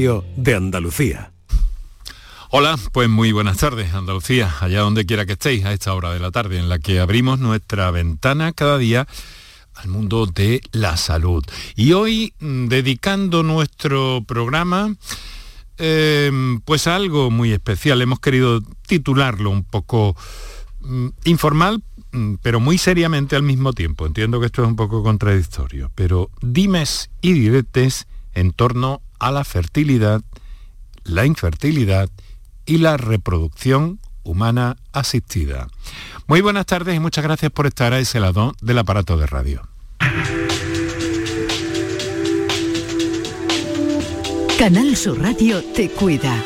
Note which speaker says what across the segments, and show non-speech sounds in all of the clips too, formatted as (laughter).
Speaker 1: de Andalucía.
Speaker 2: Hola, pues muy buenas tardes, Andalucía, allá donde quiera que estéis a esta hora de la tarde, en la que abrimos nuestra ventana cada día al mundo de la salud. Y hoy, mm, dedicando nuestro programa, em, pues a algo muy especial, hemos querido titularlo un poco mm, informal, mm, pero muy seriamente al mismo tiempo. Entiendo que esto es un poco contradictorio, pero dimes y diretes en torno a la fertilidad, la infertilidad y la reproducción humana asistida. Muy buenas tardes y muchas gracias por estar a ese lado del aparato de radio.
Speaker 3: Canal Sur Radio te cuida.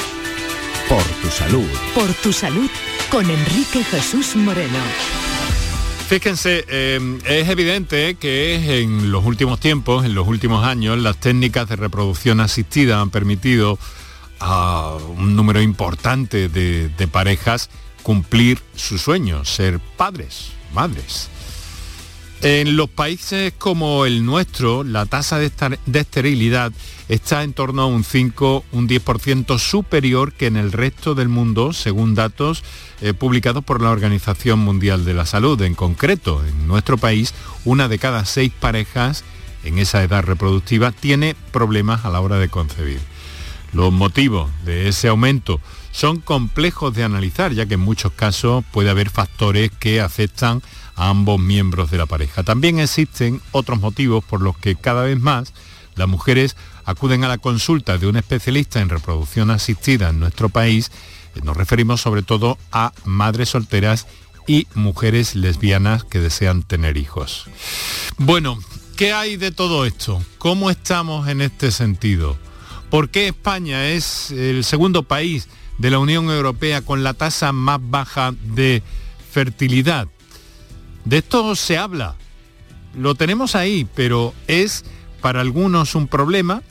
Speaker 1: Por tu salud.
Speaker 3: Por tu salud con Enrique Jesús Moreno.
Speaker 2: Fíjense, eh, es evidente que en los últimos tiempos, en los últimos años, las técnicas de reproducción asistida han permitido a un número importante de, de parejas cumplir su sueño, ser padres, madres. En los países como el nuestro, la tasa de, esterilidad está en torno a un 5, un 10% superior que en el resto del mundo, según datos eh, publicados por la Organización Mundial de la Salud. En concreto, en nuestro país, una de cada seis parejas en esa edad reproductiva tiene problemas a la hora de concebir. Los motivos de ese aumento son complejos de analizar, ya que en muchos casos puede haber factores que afectan ambos miembros de la pareja. También existen otros motivos por los que cada vez más las mujeres acuden a la consulta de un especialista en reproducción asistida en nuestro país. Nos referimos sobre todo a madres solteras y mujeres lesbianas que desean tener hijos. Bueno, ¿qué hay de todo esto? ¿Cómo estamos en este sentido? ¿Por qué España es el segundo país de la Unión Europea con la tasa más baja de fertilidad? De esto se habla, lo tenemos ahí, pero es para algunos un problema,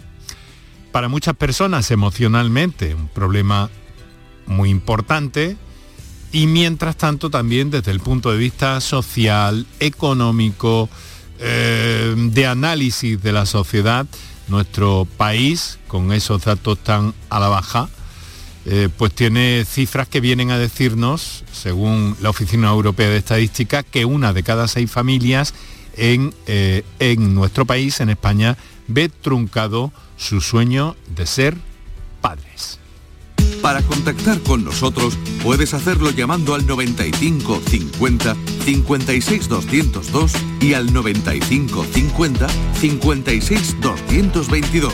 Speaker 2: para muchas personas emocionalmente un problema muy importante y mientras tanto también desde el punto de vista social, económico, eh, de análisis de la sociedad, nuestro país, con esos datos tan a la baja, eh, pues tiene cifras que vienen a decirnos, según la Oficina Europea de Estadística, que una de cada seis familias en, eh, en nuestro país, en España, ve truncado su sueño de ser padres.
Speaker 4: Para contactar con nosotros puedes hacerlo llamando al 95 50 56 202 y al 95 50 56 222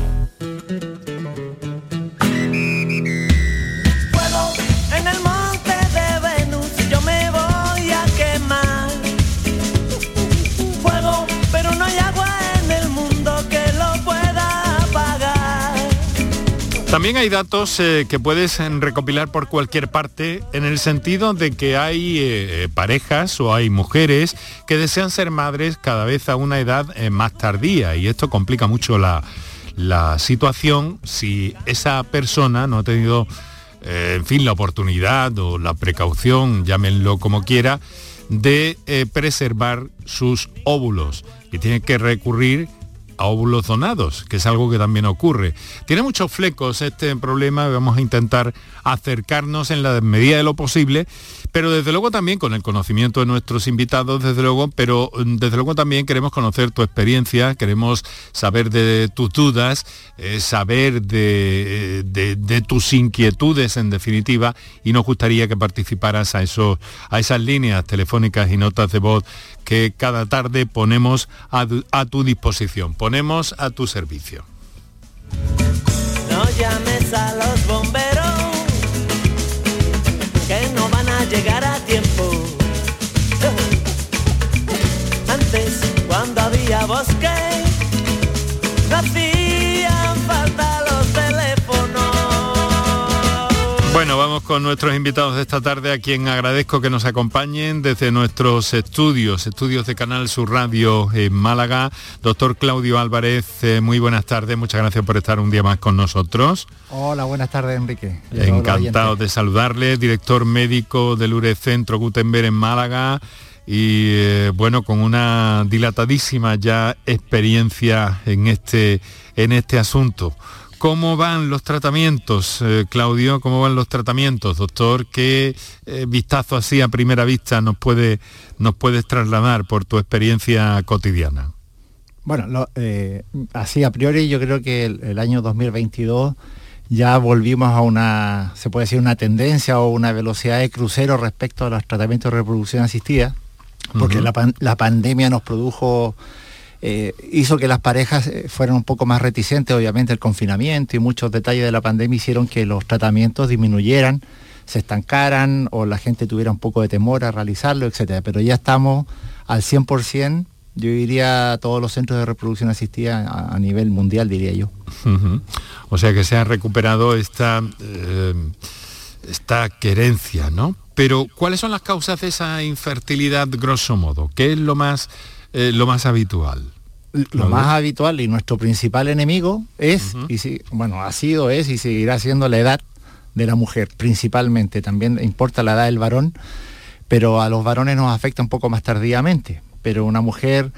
Speaker 2: También hay datos eh, que puedes eh, recopilar por cualquier parte en el sentido de que hay eh, parejas o hay mujeres que desean ser madres cada vez a una edad más tardía. Y esto complica mucho la, la, situación si esa persona no ha tenido, en fin, la oportunidad o la precaución, llámenlo como quiera, de preservar sus óvulos. Y tiene que recurrir a óvulos donados, que es algo que también ocurre. Tiene muchos flecos este problema, vamos a intentar acercarnos en la medida de lo posible pero desde luego también con el conocimiento de nuestros invitados, desde luego, pero mm, desde luego también queremos conocer tu experiencia, queremos saber de tus dudas, eh, saber de, de, tus inquietudes en definitiva, y nos gustaría que participaras a, eso, a esas líneas telefónicas y notas de voz que cada tarde ponemos a, a tu disposición, ponemos a tu servicio. Bueno, vamos con nuestros invitados de esta tarde, a quien agradezco que nos acompañen desde nuestros estudios, estudios de Canal Sur Radio en Málaga. Doctor Claudio Álvarez, eh, muy buenas tardes, muchas gracias por estar un día más con nosotros.
Speaker 5: Hola, buenas tardes, Enrique.
Speaker 2: Encantado de saludarle, director médico del URE Centro Gutenberg en Málaga y eh, bueno, con una dilatadísima ya experiencia en este, en este asunto. ¿Cómo van los tratamientos, eh, Claudio? ¿Cómo van los tratamientos, doctor? ¿Qué eh, vistazo así a primera vista nos, puede, nos puedes trasladar por tu experiencia cotidiana?
Speaker 5: Bueno, eh, así a priori yo creo que el, año 2022 ya volvimos a una, se puede decir, una tendencia o una velocidad de crucero respecto a los tratamientos de reproducción asistida, porque la, la pandemia nos produjo eh, hizo que las parejas eh, fueran un poco más reticentes, obviamente el confinamiento y muchos detalles de la pandemia hicieron que los tratamientos disminuyeran, se estancaran o la gente tuviera un poco de temor a realizarlo, etcétera. Pero ya estamos al 100%, yo diría todos los centros de reproducción asistida a, nivel mundial, diría yo.
Speaker 2: O sea que se ha recuperado esta, eh, esta querencia, ¿no? Pero ¿cuáles son las causas de esa infertilidad grosso modo? ¿Qué es lo más eh, lo más habitual?
Speaker 5: Lo más habitual y nuestro principal enemigo es, y si, bueno, ha sido, es y seguirá siendo la edad de la mujer, principalmente. También importa la edad del varón, pero a los varones nos afecta un poco más tardíamente. Pero una mujer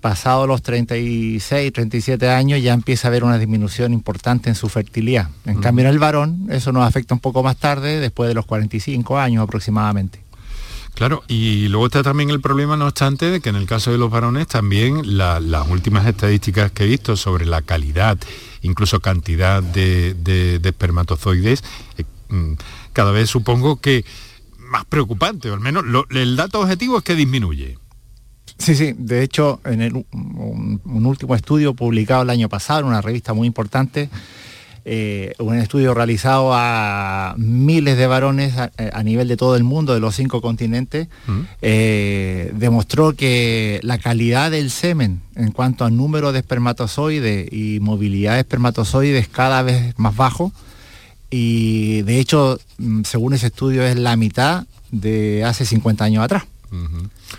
Speaker 5: pasado los 36, 37 años ya empieza a haber una disminución importante en su fertilidad. En cambio en el varón eso nos afecta un poco más tarde, después de los 45 años aproximadamente.
Speaker 2: Claro, y luego está también el problema, no obstante, de que en el caso de los varones también las últimas estadísticas que he visto sobre la calidad, incluso cantidad de, espermatozoides, eh, mm, cada vez supongo que más preocupante, o al menos el dato objetivo es que disminuye.
Speaker 5: Sí, sí, de hecho, en un, último estudio publicado el año pasado en una revista muy importante, eh, un estudio realizado a miles de varones a, nivel de todo el mundo, de los cinco continentes, mm. eh, demostró que la calidad del semen en cuanto al número de espermatozoides y movilidad de espermatozoides cada vez más bajo. Y de hecho, mm, según ese estudio, es la mitad de hace 50 años atrás.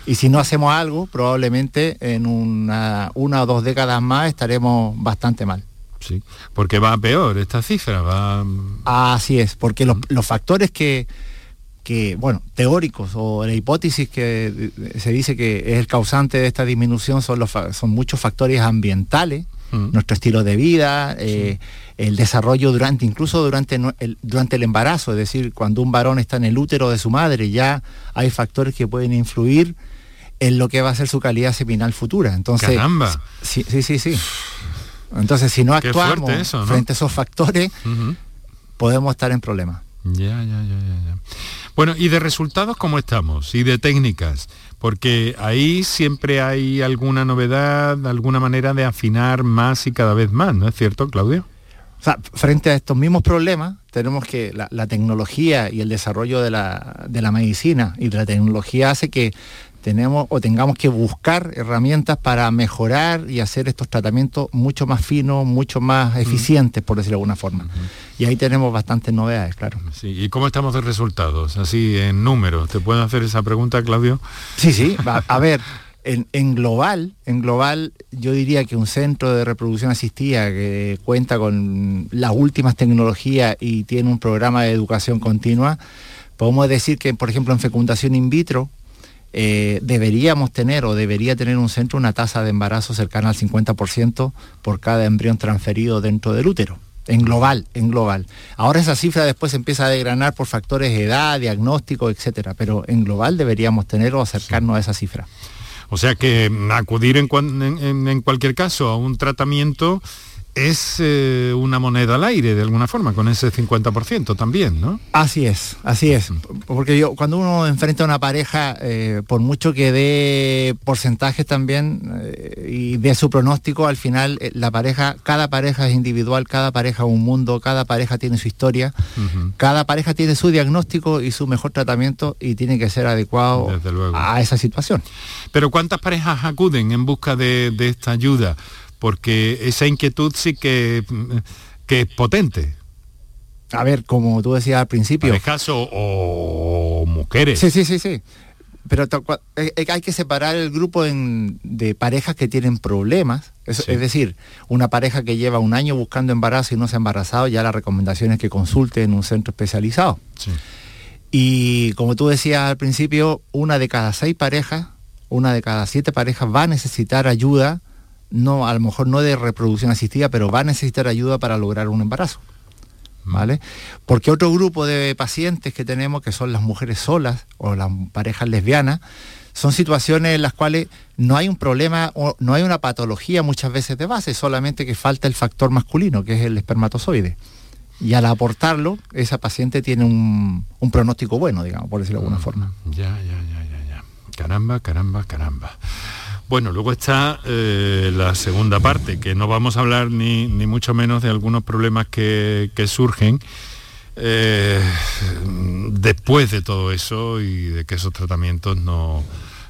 Speaker 5: Y si no hacemos algo, probablemente en una, una o dos décadas más estaremos bastante mal.
Speaker 2: Sí, porque va peor esta cifra, va...
Speaker 5: Así es, porque los, factores que, que, bueno, teóricos o la hipótesis que se dice que es el causante de esta disminución son, los, son muchos factores ambientales, nuestro estilo de vida, eh, el desarrollo durante, incluso durante el, durante el embarazo, es decir, cuando un varón está en el útero de su madre, ya hay factores que pueden influir en lo que va a ser su calidad seminal futura. Entonces,
Speaker 2: Caramba.
Speaker 5: Sí, sí, sí, sí. Entonces, si no actuamos frente a esos factores, podemos estar en problemas.
Speaker 2: Ya, ya, ya, ya. Bueno, ¿y de resultados cómo estamos? ¿Y de técnicas? Porque ahí siempre hay alguna novedad, alguna manera de afinar más y cada vez más, ¿no es cierto, Claudio?
Speaker 5: O sea, frente a estos mismos problemas, tenemos que la, tecnología y el desarrollo de la, de la medicina y de la tecnología hace que tenemos o tengamos que buscar herramientas para mejorar y hacer estos tratamientos mucho más finos, mucho más eficientes, por decirlo de alguna forma. Y ahí tenemos bastantes novedades, claro.
Speaker 2: ¿Y cómo estamos de resultados? Así, en números. ¿Te pueden hacer esa pregunta, Claudio?
Speaker 5: Sí, sí. a, ver, en, global, en global, yo diría que un centro de reproducción asistida que cuenta con las últimas tecnologías y tiene un programa de educación continua, podemos decir que, por ejemplo, en fecundación in vitro, eh, deberíamos tener o debería tener un centro una tasa de embarazo cercana al 50% por cada embrión transferido dentro del útero. En global, en global. Ahora esa cifra después empieza a degranar por factores de edad, diagnóstico, etcétera, pero en global deberíamos tener o acercarnos a esa cifra.
Speaker 2: O sea que acudir en, en cualquier caso a un tratamiento es eh, una moneda al aire de alguna forma, con ese 50% también, ¿no?
Speaker 5: Así es, así es. Porque yo, cuando uno enfrenta a una pareja, eh, por mucho que dé porcentajes también eh, y dé su pronóstico, al final la pareja, cada pareja es individual, cada pareja es un mundo, cada pareja tiene su historia, cada pareja tiene su diagnóstico y su mejor tratamiento y tiene que ser adecuado a esa situación.
Speaker 2: Pero ¿cuántas parejas acuden en busca de esta ayuda? Porque esa inquietud sí que, que es potente.
Speaker 5: a ver, como tú decías al principio.
Speaker 2: Parejas o, o mujeres.
Speaker 5: Sí, sí, sí, sí. Pero eh, eh, hay que separar el grupo en- de parejas que tienen problemas. Es,
Speaker 2: Sí.
Speaker 5: es decir, una pareja que lleva un año buscando embarazo y no se ha embarazado, ya la recomendación es que consulte en un centro especializado.
Speaker 2: Sí.
Speaker 5: Y como tú decías al principio, una de cada seis parejas, una de cada siete parejas va a necesitar ayuda, no, a lo mejor no de reproducción asistida, pero va a necesitar ayuda para lograr un embarazo. ¿Vale? Porque otro grupo de pacientes que tenemos, que son las mujeres solas o las parejas lesbianas, son situaciones en las cuales no hay un problema o no hay una patología muchas veces de base, solamente que falta el factor masculino, que es el espermatozoide. Y al aportarlo, esa paciente tiene un, un pronóstico bueno, digamos, por decirlo de alguna forma.
Speaker 2: Ya, ya, ya, ya, ya. Caramba, caramba, caramba. Bueno, luego está eh, la segunda parte, que no vamos a hablar ni, ni mucho menos de algunos problemas que, que surgen eh, después de todo eso y de que esos tratamientos no,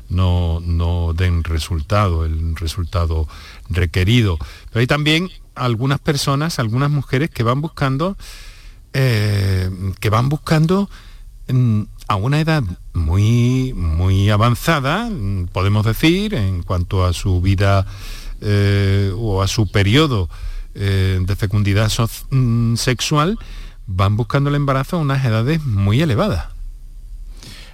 Speaker 2: no, no den resultado, el resultado requerido. Pero hay también algunas personas, algunas mujeres que van buscando, eh, que van buscando mm, a una edad muy, muy avanzada, mm, podemos decir, en cuanto a su vida eh, o a su periodo eh, de fecundidad mm, sexual, van buscando el embarazo a unas edades muy elevadas.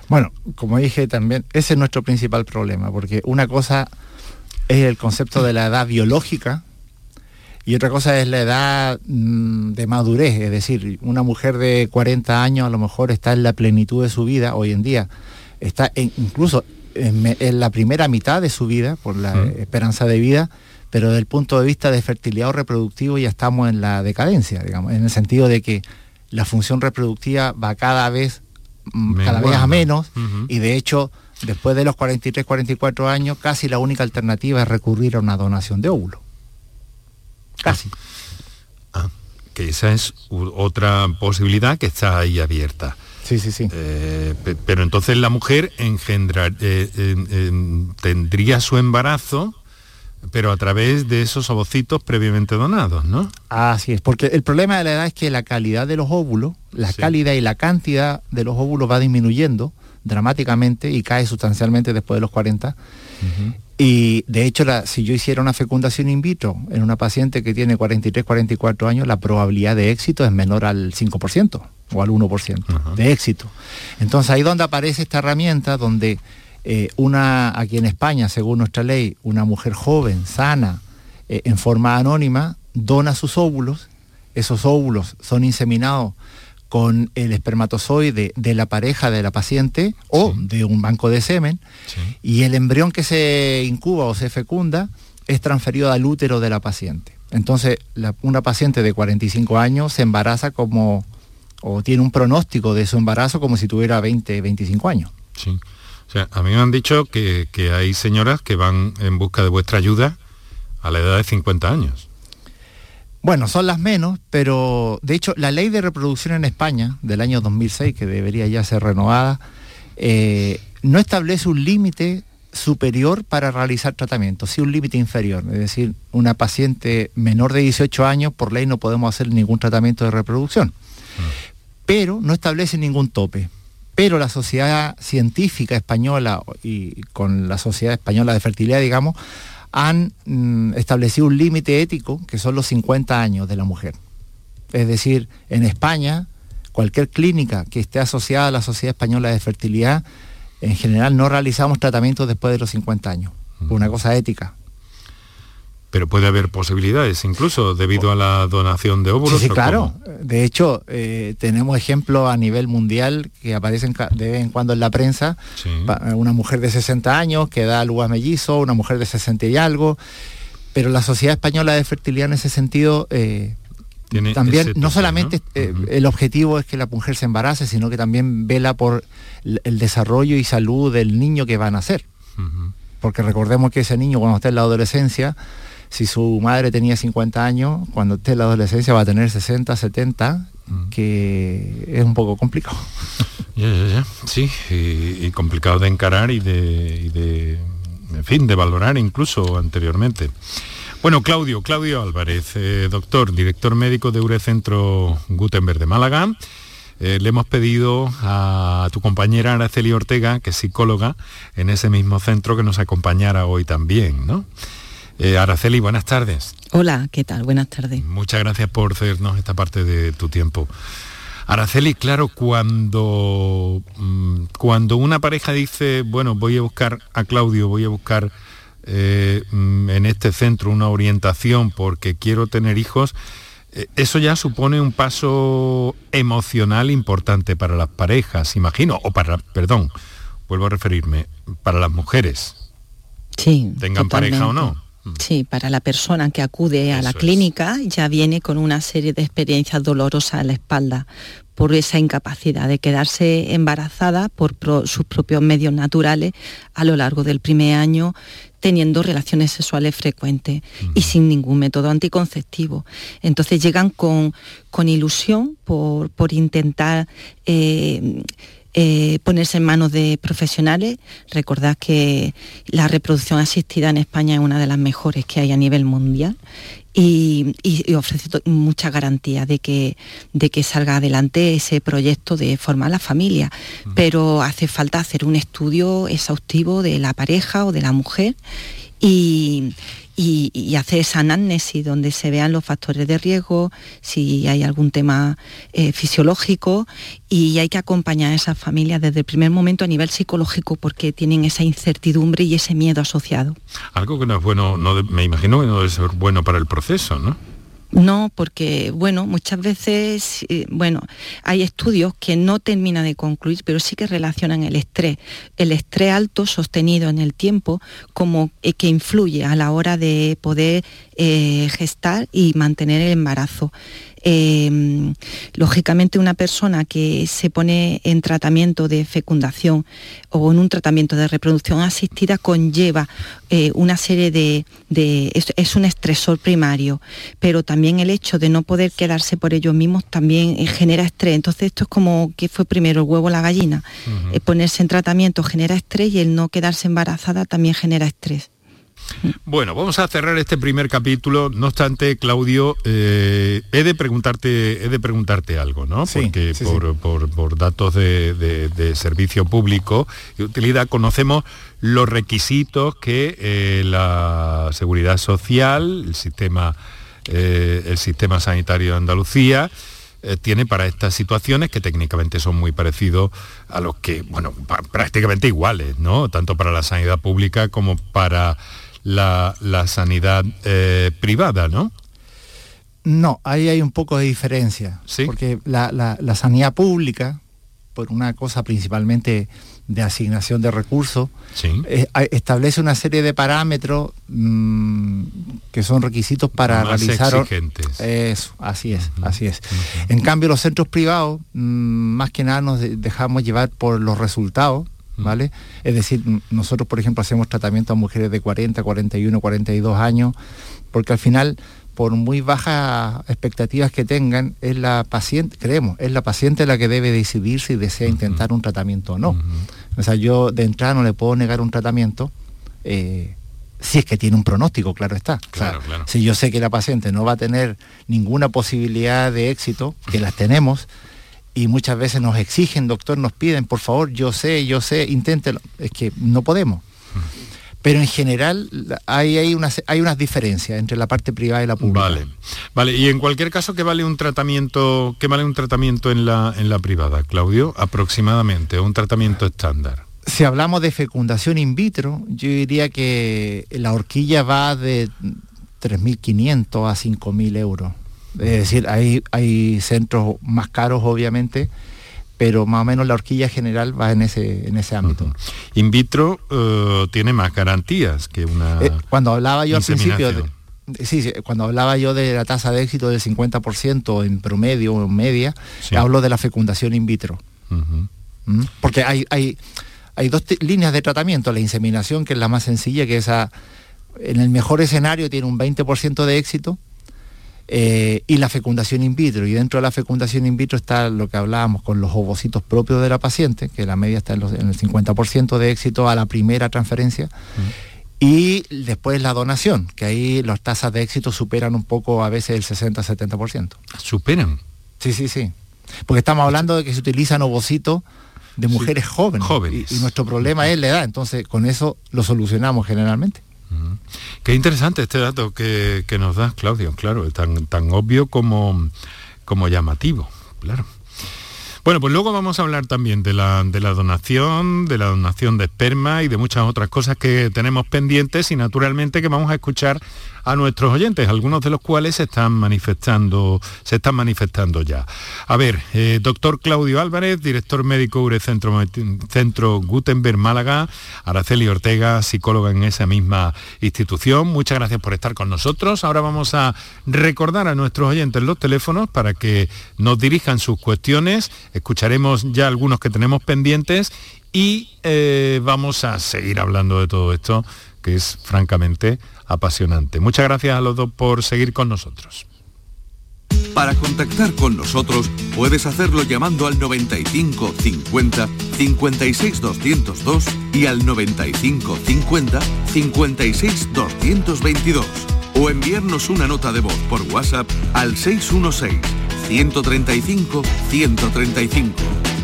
Speaker 5: Bueno, como dije también, ese es nuestro principal problema, porque una cosa es el concepto de la edad biológica y otra cosa es la edad mm, de madurez, es decir, una mujer de 40 años a lo mejor está en la plenitud de su vida hoy en día, está en- incluso en, la primera mitad de su vida, por la
Speaker 2: Mm.
Speaker 5: esperanza de vida, pero desde el punto de vista de fertilidad o reproductivo ya estamos en la decadencia, digamos, en el sentido de que la función reproductiva va cada vez mm, cada vez a menos y de hecho después de los 43, 44 años casi la única alternativa es recurrir a una donación de óvulo. Casi.
Speaker 2: Ah, que esa es otra posibilidad que está ahí abierta.
Speaker 5: Sí, sí, sí.
Speaker 2: Eh, pe- pero entonces la mujer engendrar, eh, tendría su embarazo, pero a través de esos ovocitos previamente donados, ¿no?
Speaker 5: Así es, porque el problema de la edad es que la calidad de los óvulos, la
Speaker 2: Sí.
Speaker 5: calidad y la cantidad de los óvulos va disminuyendo dramáticamente y cae sustancialmente después de los 40. Y de hecho, la- si yo hiciera una fecundación in vitro en una paciente que tiene 43, 44 años, la probabilidad de éxito es menor al 5% o al 1%
Speaker 2: Ajá.
Speaker 5: de éxito. Entonces ahí donde aparece esta herramienta donde eh, una, aquí en España, según nuestra ley, una mujer joven, sana, eh, en forma anónima, dona sus óvulos, esos óvulos son inseminados con el espermatozoide de la pareja de la paciente o
Speaker 2: Sí.
Speaker 5: de un banco de semen
Speaker 2: Sí.
Speaker 5: y el embrión que se incuba o se fecunda es transferido al útero de la paciente. Entonces, la- una paciente de 45 años se embaraza como, o tiene un pronóstico de su embarazo como si tuviera 20, 25 años.
Speaker 2: Sí. O sea, a mí me han dicho que, que hay señoras que van en busca de vuestra ayuda a la edad de 50 años.
Speaker 5: Bueno, son las menos, pero de hecho la ley de reproducción en España del año 2006, que debería ya ser renovada, eh, no establece un límite superior para realizar tratamientos, sí un límite inferior. Es decir, una paciente menor de 18 años, por ley no podemos hacer ningún tratamiento de reproducción. Pero no establece ningún tope. Pero la sociedad científica española y con la sociedad española de fertilidad, digamos, han mm, establecido un límite ético que son los 50 años de la mujer. Es decir, en España, cualquier clínica que esté asociada a la Sociedad Española de Fertilidad, en general no realizamos tratamientos después de los 50 años, por una cosa ética.
Speaker 2: Pero puede haber posibilidades, incluso debido a la donación de óvulos.
Speaker 5: Sí, sí,
Speaker 2: ¿o
Speaker 5: claro.
Speaker 2: cómo?
Speaker 5: De hecho, eh, tenemos ejemplos a nivel mundial que aparecen de vez en cuando en la prensa.
Speaker 2: Sí.
Speaker 5: Una mujer de 60 años que da luz a mellizo, una mujer de 60 y algo. Pero la Sociedad Española de Fertilidad en ese sentido eh,
Speaker 2: Tiene
Speaker 5: también
Speaker 2: ese
Speaker 5: no solamente
Speaker 2: ¿no?
Speaker 5: eh, el objetivo es que la mujer se embarace, sino que también vela por el desarrollo y salud del niño que va a nacer. Porque recordemos que ese niño cuando esté en la adolescencia, si su madre tenía 50 años, cuando esté en la adolescencia va a tener 60, 70,
Speaker 2: Mm.
Speaker 5: que es un poco complicado. (laughs)
Speaker 2: Ya, ya, ya. Sí, y, y complicado de encarar y de, y de, en fin, de valorar incluso anteriormente. Bueno, Claudio, Claudio Álvarez, eh, doctor, director médico de Urecentro Gutenberg de Málaga. Eh, le hemos pedido a tu compañera Araceli Ortega, que es psicóloga en ese mismo centro, que nos acompañara hoy también, ¿no? Eh, Araceli, buenas tardes.
Speaker 6: Hola, ¿qué tal? Buenas tardes.
Speaker 2: Muchas gracias por cedernos esta parte de tu tiempo. Araceli, claro, cuando, mm, cuando una pareja dice, bueno, voy a buscar a Claudio, voy a buscar eh, mm, en este centro una orientación porque quiero tener hijos, eh, eso ya supone un paso emocional importante para las parejas, imagino, o para, perdón, vuelvo a referirme, para las mujeres.
Speaker 6: Sí.
Speaker 2: Tengan pareja o no.
Speaker 6: Sí, para la persona que acude a la clínica ya viene con una serie de experiencias dolorosas en la espalda por esa incapacidad de quedarse embarazada por sus propios medios naturales a lo largo del primer año teniendo relaciones sexuales frecuentes y sin ningún método anticonceptivo. Entonces llegan con, con ilusión por, por intentar eh, eh, ponerse en manos de profesionales. Recordad que la reproducción asistida en España es una de las mejores que hay a nivel mundial y, ofrece mucha garantía de que, de que salga adelante ese proyecto de formar la familia. Pero hace falta hacer un estudio exhaustivo de la pareja o de la mujer y, y, hacer esa anamnesis donde se vean los factores de riesgo, si hay algún tema eh, fisiológico y hay que acompañar a esas familias desde el primer momento a nivel psicológico porque tienen esa incertidumbre y ese miedo asociado.
Speaker 2: Algo que no es bueno, no me imagino que no debe ser bueno para el proceso, ¿no?
Speaker 6: No, porque bueno, muchas veces, eh, bueno, hay estudios que no terminan de concluir, pero sí que relacionan el estrés, el estrés alto sostenido en el tiempo, como eh, que influye a la hora de poder eh, gestar y mantener el embarazo. Em, lógicamente una persona que se pone en tratamiento de fecundación o en un tratamiento de reproducción asistida conlleva eh, una serie de... es, un estresor primario, pero también el hecho de no poder quedarse por ellos mismos también eh, genera estrés. Entonces esto es como que fue primero el huevo o la gallina. Eh, ponerse en tratamiento genera estrés y el no quedarse embarazada también genera estrés.
Speaker 2: Bueno, vamos a cerrar este primer capítulo. No obstante, Claudio, eh, he de preguntarte, he de preguntarte algo, ¿no? Porque por, datos de, servicio público y utilidad conocemos los requisitos que eh, la seguridad social, el sistema, eh, el sistema sanitario de Andalucía tiene para estas situaciones que técnicamente son muy parecidos a los que, bueno, prácticamente iguales, ¿no? Tanto para la sanidad pública como para la, sanidad eh, privada, ¿no?
Speaker 5: No, ahí hay un poco de diferencia. Porque la, sanidad pública, por una cosa principalmente de asignación de recursos, eh, establece una serie de parámetros mm, que son requisitos para realizar...
Speaker 2: Exigentes.
Speaker 5: Eso, así es, así es. En cambio, los centros privados, mm, más que nada nos dejamos llevar por los resultados ¿vale? Es decir, nosotros, por ejemplo, hacemos tratamiento a mujeres de 40, 41, 42 años, porque al final, por muy bajas expectativas que tengan, es la paciente, creemos, es la paciente la que debe decidir si desea intentar un tratamiento o no. O sea, yo de entrada no le puedo negar un tratamiento. Eh, si es que tiene un pronóstico, claro está. Si yo sé que la paciente no va a tener ninguna posibilidad de éxito, que las tenemos, y muchas veces nos exigen, doctor, nos piden, por favor, yo sé, yo sé, inténtelo. Es que no podemos. Pero en general hay, hay, unas, hay unas diferencias entre la parte privada y la pública.
Speaker 2: Vale, vale. Y en cualquier caso, ¿qué vale un tratamiento, qué vale un tratamiento en la, en la privada, Claudio? Aproximadamente, un tratamiento estándar.
Speaker 5: Si hablamos de fecundación in vitro, yo diría que la horquilla va de 3.500 a 5.000 euros. Es decir, hay, hay centros más caros, obviamente, pero más o menos la horquilla general va en ese, en ese ámbito.
Speaker 2: In vitro eh, tiene más garantías que una...
Speaker 5: Eh, cuando hablaba yo al principio... sí, cuando hablaba yo de la tasa de éxito del 50% en promedio o en media, hablo de la fecundación in vitro. ¿Mm? Porque hay, hay, hay dos líneas de tratamiento, la inseminación, que es la más sencilla, que esa, en el mejor escenario tiene un 20% de éxito, eh, y la fecundación in vitro. Y dentro de la fecundación in vitro está lo que hablábamos con los ovocitos propios de la paciente, que la media está en, el 50% de éxito a la primera transferencia. y después la donación, que ahí las tasas de éxito superan un poco a veces el 60-70%.
Speaker 2: ¿Superan?
Speaker 5: Sí, sí, sí. Porque estamos hablando de que se utilizan ovocitos de mujeres jóvenes.
Speaker 2: Jóvenes.
Speaker 5: Y, y, nuestro problema es la edad, entonces con eso lo solucionamos generalmente.
Speaker 2: Qué interesante este dato que, que nos das, Claudio, claro, tan, tan obvio como, como llamativo, claro. Bueno, pues luego vamos a hablar también de la, de la, donación, de la donación de esperma y de muchas otras cosas que tenemos pendientes y naturalmente que vamos a escuchar a nuestros oyentes, algunos de los cuales se están manifestando, se están manifestando ya. A ver, eh, doctor Claudio Álvarez, director médico Urecentro Centro Gutenberg Málaga, Araceli Ortega, psicóloga en esa misma institución. Muchas gracias por estar con nosotros. Ahora vamos a recordar a nuestros oyentes los teléfonos para que nos dirijan sus cuestiones. Escucharemos ya algunos que tenemos pendientes y eh, vamos a seguir hablando de todo esto que es francamente apasionante. Muchas gracias a los dos por seguir con nosotros.
Speaker 4: Para contactar con nosotros puedes hacerlo llamando al 95 50 56 202 y al 95 50 56 222 o enviarnos una nota de voz por WhatsApp al 616 135 135.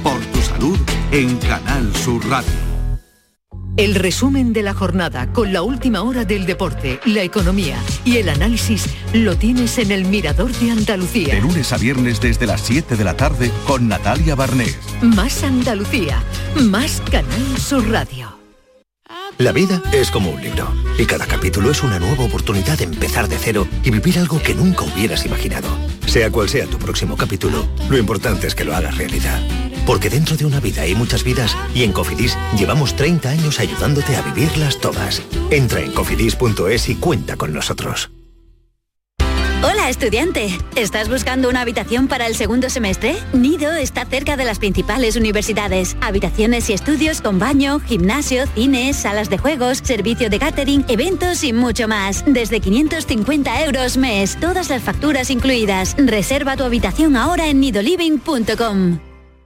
Speaker 4: Por tu salud en Canal Sur Radio.
Speaker 3: El resumen de la jornada con la última hora del deporte, la economía y el análisis lo tienes en el Mirador de Andalucía.
Speaker 4: De lunes a viernes desde las 7 de la tarde con Natalia Barnés.
Speaker 3: Más Andalucía, más Canal Sur Radio.
Speaker 7: La vida es como un libro y cada capítulo es una nueva oportunidad de empezar de cero y vivir algo que nunca hubieras imaginado. Sea cual sea tu próximo capítulo, lo importante es que lo hagas realidad. Porque dentro de una vida hay muchas vidas y en Cofidis llevamos 30 años ayudándote a vivirlas todas. Entra en cofidis.es y cuenta con nosotros.
Speaker 8: Hola estudiante, ¿estás buscando una habitación para el segundo semestre? Nido está cerca de las principales universidades. Habitaciones y estudios con baño, gimnasio, cines, salas de juegos, servicio de catering, eventos y mucho más. Desde 550 euros mes, todas las facturas incluidas. Reserva tu habitación ahora en nidoliving.com.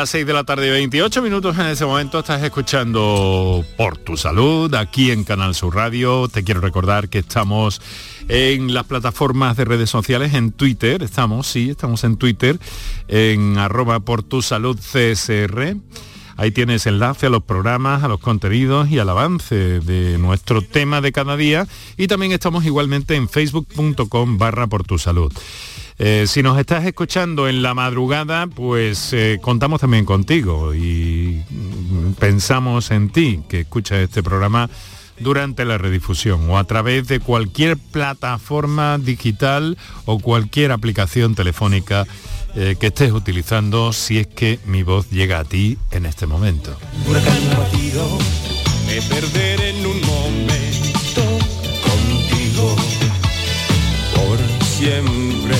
Speaker 2: Las 6 de la tarde, 28 minutos en ese momento. Estás escuchando Por tu Salud aquí en Canal Sur Radio. Te quiero recordar que estamos en las plataformas de redes sociales, en Twitter. Estamos, sí, estamos en Twitter, en arroba por tu salud CSR. Ahí tienes enlace a los programas, a los contenidos y al avance de nuestro tema de cada día. Y también estamos igualmente en facebook.com barra por tu salud. Eh, si nos estás escuchando en la madrugada, pues eh, contamos también contigo y pensamos en ti, que escuchas este programa durante la redifusión o a través de cualquier plataforma digital o cualquier aplicación telefónica eh, que estés utilizando si es que mi voz llega a ti en este momento.
Speaker 9: Me perder en un momento contigo por siempre.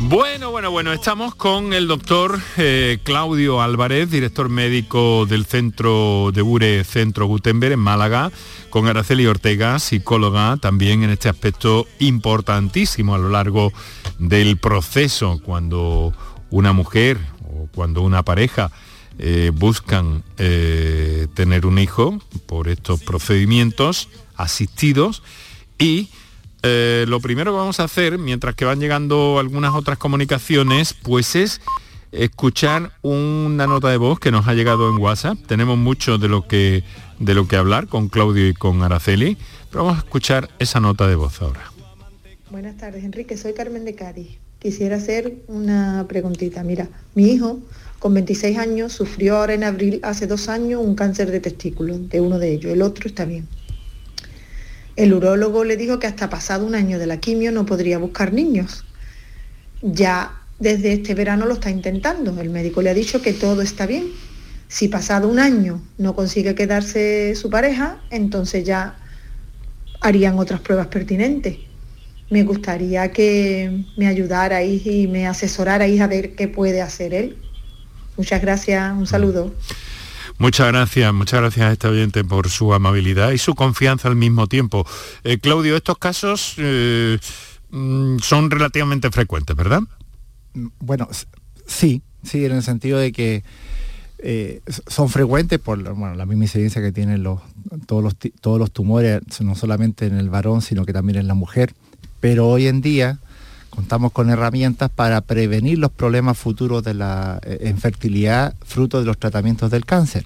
Speaker 2: Bueno, bueno, bueno, estamos con el doctor eh, Claudio Álvarez, director médico del Centro de Ure Centro Gutenberg en Málaga, con Araceli Ortega, psicóloga, también en este aspecto importantísimo a lo largo del proceso cuando una mujer o cuando una pareja eh, buscan eh, tener un hijo por estos procedimientos asistidos y eh, lo primero que vamos a hacer, mientras que van llegando algunas otras comunicaciones, pues es escuchar una nota de voz que nos ha llegado en WhatsApp. Tenemos mucho de lo que, de lo que hablar con Claudio y con Araceli, pero vamos a escuchar esa nota de voz ahora.
Speaker 10: Buenas tardes, Enrique. Soy Carmen de Cádiz. Quisiera hacer una preguntita. Mira, mi hijo, con 26 años, sufrió ahora en abril, hace dos años, un cáncer de testículo, de uno de ellos. El otro está bien. El urólogo le dijo que hasta pasado un año de la quimio no podría buscar niños. Ya desde este verano lo está intentando. El médico le ha dicho que todo está bien. Si pasado un año no consigue quedarse su pareja, entonces ya harían otras pruebas pertinentes. Me gustaría que me ayudarais y me asesorarais a ver qué puede hacer él. Muchas gracias, un saludo.
Speaker 2: Muchas gracias, muchas gracias a este oyente por su amabilidad y su confianza al mismo tiempo. Eh, Claudio, estos casos eh, mm, son relativamente frecuentes, ¿verdad?
Speaker 5: Bueno, sí, sí, en el sentido de que eh, son frecuentes por la misma incidencia que tienen los, todos, los, todos los tumores, no solamente en el varón, sino que también en la mujer. Pero hoy en día contamos con herramientas para prevenir los problemas futuros de la eh, infertilidad fruto de los tratamientos del cáncer.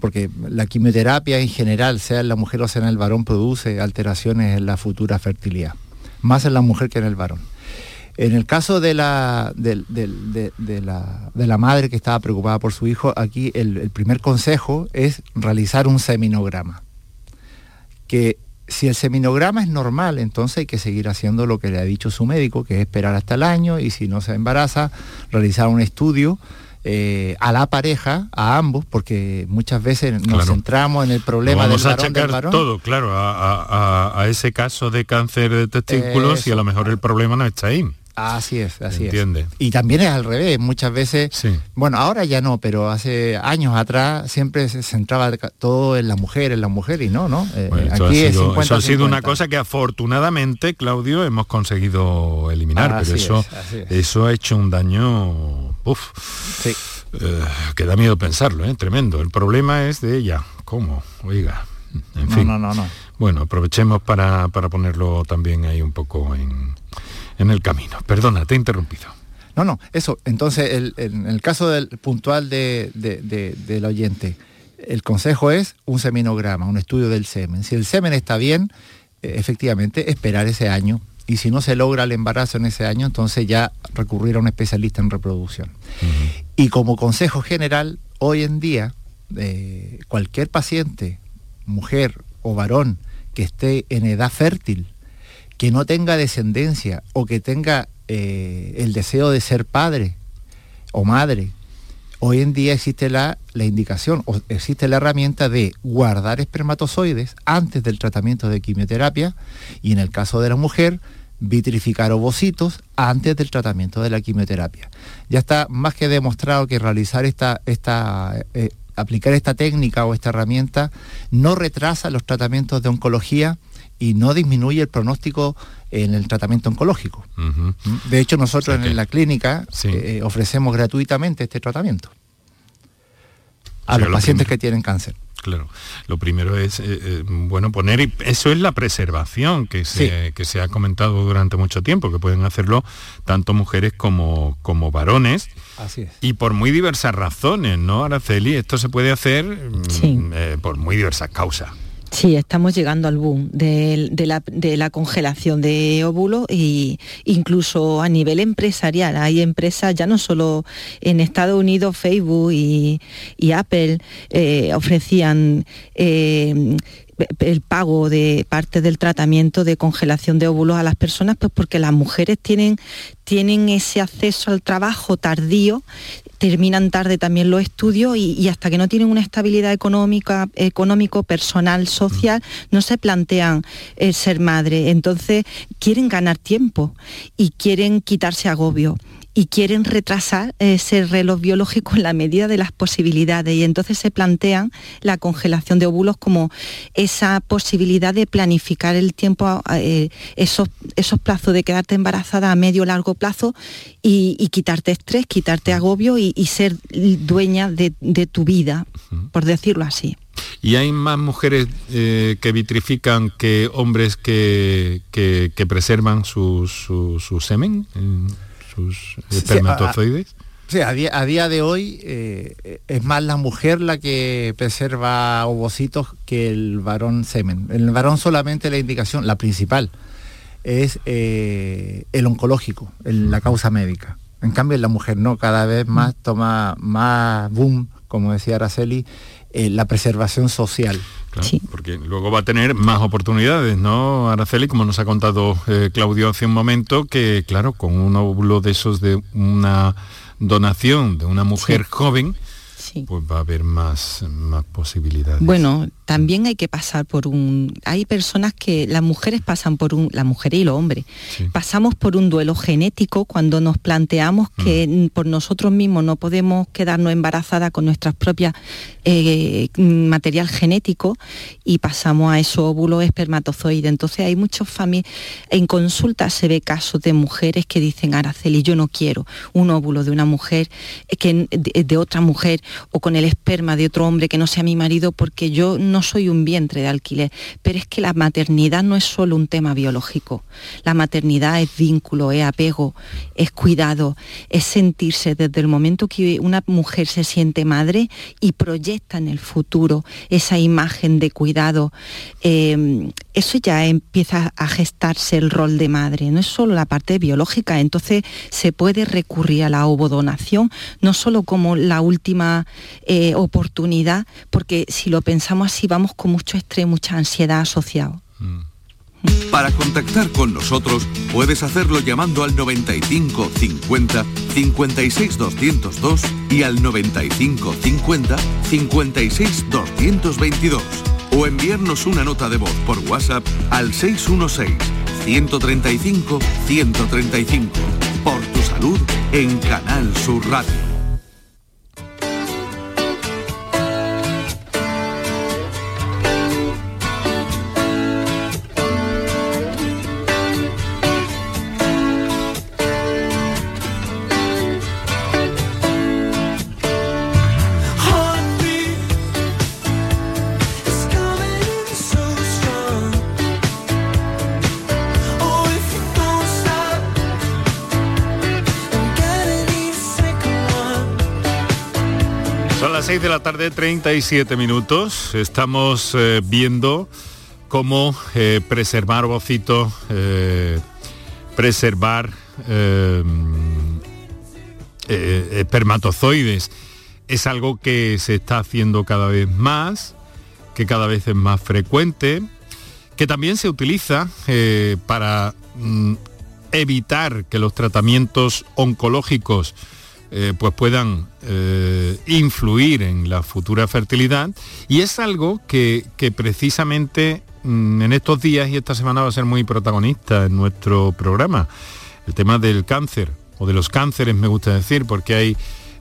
Speaker 5: Porque la quimioterapia en general, sea en la mujer o sea en el varón, produce alteraciones en la futura fertilidad, más en la mujer que en el varón. En el caso de la, de, la, madre que estaba preocupada por su hijo, aquí el, el primer consejo es realizar un seminograma, que si el seminograma es normal, entonces hay que seguir haciendo lo que le ha dicho su médico, que es esperar hasta el año y si no se embaraza, realizar un estudio eh, a la pareja, a ambos, porque muchas veces nos centramos en el problema
Speaker 2: vamos
Speaker 5: del,
Speaker 2: a achacar todo, claro, a, ese caso de cáncer de testículos y a lo mejor el problema no está ahí.
Speaker 5: Así es, así es. Y también es al revés, muchas veces, bueno, ahora ya no, pero hace años atrás siempre se centraba todo en la mujer, en la mujer y no, ¿no?
Speaker 2: Eh, aquí eso ha sido una cosa que afortunadamente, Claudio, hemos conseguido eliminar, pero eso, eso ha hecho un daño, uff, eh, que da miedo pensarlo, ¿eh? tremendo. El problema es de ella, ¿cómo? Oiga, en fin.
Speaker 5: No, no, no.
Speaker 2: Bueno, aprovechemos para, para ponerlo también ahí un poco en en el camino. Perdona, te he interrumpido.
Speaker 5: No, no, eso. Entonces, en el caso del puntual del oyente, el consejo es un seminograma, un estudio del semen. Si el semen está bien, eh, efectivamente, esperar ese año. Y si no se logra el embarazo en ese año, entonces ya recurrir a un especialista en reproducción. Y como consejo general, hoy en día, eh, cualquier paciente, mujer o varón, que esté en edad fértil, que no tenga descendencia o que tenga eh, el deseo de ser padre o madre, hoy en día existe la, la, indicación o existe la herramienta de guardar espermatozoides antes del tratamiento de quimioterapia y en el caso de la mujer, vitrificar ovocitos antes del tratamiento de la quimioterapia. Ya está más que demostrado que realizar esta, esta eh, aplicar esta técnica o esta herramienta no retrasa los tratamientos de oncología y no disminuye el pronóstico en el tratamiento oncológico. De hecho, nosotros en la clínica eh, ofrecemos gratuitamente este tratamiento a los pacientes que tienen cáncer.
Speaker 2: Claro, lo primero es, eh, eh, bueno, poner, eso es la preservación que se, que se ha comentado durante mucho tiempo, que pueden hacerlo tanto mujeres como, como varones.
Speaker 5: Así es.
Speaker 2: Y por muy diversas razones, ¿no, Araceli? Esto se puede hacer mm, por muy diversas causas.
Speaker 6: Sí, estamos llegando al boom de, la, congelación de óvulos e incluso a nivel empresarial. Hay empresas, ya no solo en Estados Unidos, Facebook y, Apple eh, ofrecían eh, el pago de parte del tratamiento de congelación de óvulos a las personas, pues porque las mujeres tienen, tienen ese acceso al trabajo tardío, terminan tarde también los estudios y, hasta que no tienen una estabilidad económica, económico, personal, social, no se plantean el ser madre. Entonces quieren ganar tiempo y quieren quitarse agobio y quieren retrasar ese reloj biológico en la medida de las posibilidades y entonces se plantean la congelación de óvulos como esa posibilidad de planificar el tiempo, eh, esos, esos plazos de quedarte embarazada a medio o largo plazo y, quitarte estrés, quitarte agobio y, ser dueña de, tu vida, por decirlo así.
Speaker 2: ¿Y hay más mujeres eh, que vitrifican que hombres que, que, preservan su, su semen? Sus espermatozoides?
Speaker 5: Sí, a, día, de hoy eh, es más la mujer la que preserva ovocitos que el varón semen. En el varón solamente la indicación, la principal, es eh, el oncológico, la causa médica. En cambio, en la mujer no, cada vez más toma más boom, como decía Araceli, eh, la preservación social.
Speaker 2: Porque luego va a tener más oportunidades, ¿no, Araceli? Como nos ha contado eh, Claudio hace un momento, que claro, con un óvulo de esos de una donación de una mujer joven, pues va a haber más, más posibilidades.
Speaker 6: Bueno, también hay que pasar por un... Hay personas que las mujeres pasan por un... Las mujeres y los hombres. Pasamos por un duelo genético cuando nos planteamos que mm. por nosotros mismos no podemos quedarnos embarazadas con nuestras propias eh, material genético y pasamos a esos óvulos espermatozoides. Entonces hay muchos familias... En consulta se ve casos de mujeres que dicen, Araceli, yo no quiero un óvulo de una mujer, eh, que, de otra mujer o con el esperma de otro hombre que no sea mi marido porque yo no soy un vientre de alquiler, pero es que la maternidad no es solo un tema biológico. La maternidad es vínculo, es apego, es cuidado, es sentirse desde el momento que una mujer se siente madre y proyecta en el futuro esa imagen de cuidado. Eh, eso ya empieza a gestarse el rol de madre, no es solo la parte biológica, entonces se puede recurrir a la ovodonación, no solo como la última eh, oportunidad, porque si lo pensamos así vamos con mucho estrés, mucha ansiedad asociado. Mm.
Speaker 4: Para contactar con nosotros puedes hacerlo llamando al 95 50 56 202 y al 95 50 56 222 o enviarnos una nota de voz por WhatsApp al 616 135 135 por tu salud en Canal Sur Radio.
Speaker 2: De la tarde, 37 minutos. Estamos eh, viendo cómo eh, preservar ovocitos, eh, preservar espermatozoides. Es algo que se está haciendo cada vez más, que cada vez es más frecuente, que también se utiliza para mm, evitar que los tratamientos oncológicos eh, pues puedan eh, influir en la futura fertilidad y es algo que, precisamente mm, en estos días y esta semana va a ser muy protagonista en nuestro programa. El tema del cáncer, o de los cánceres me gusta decir, porque hay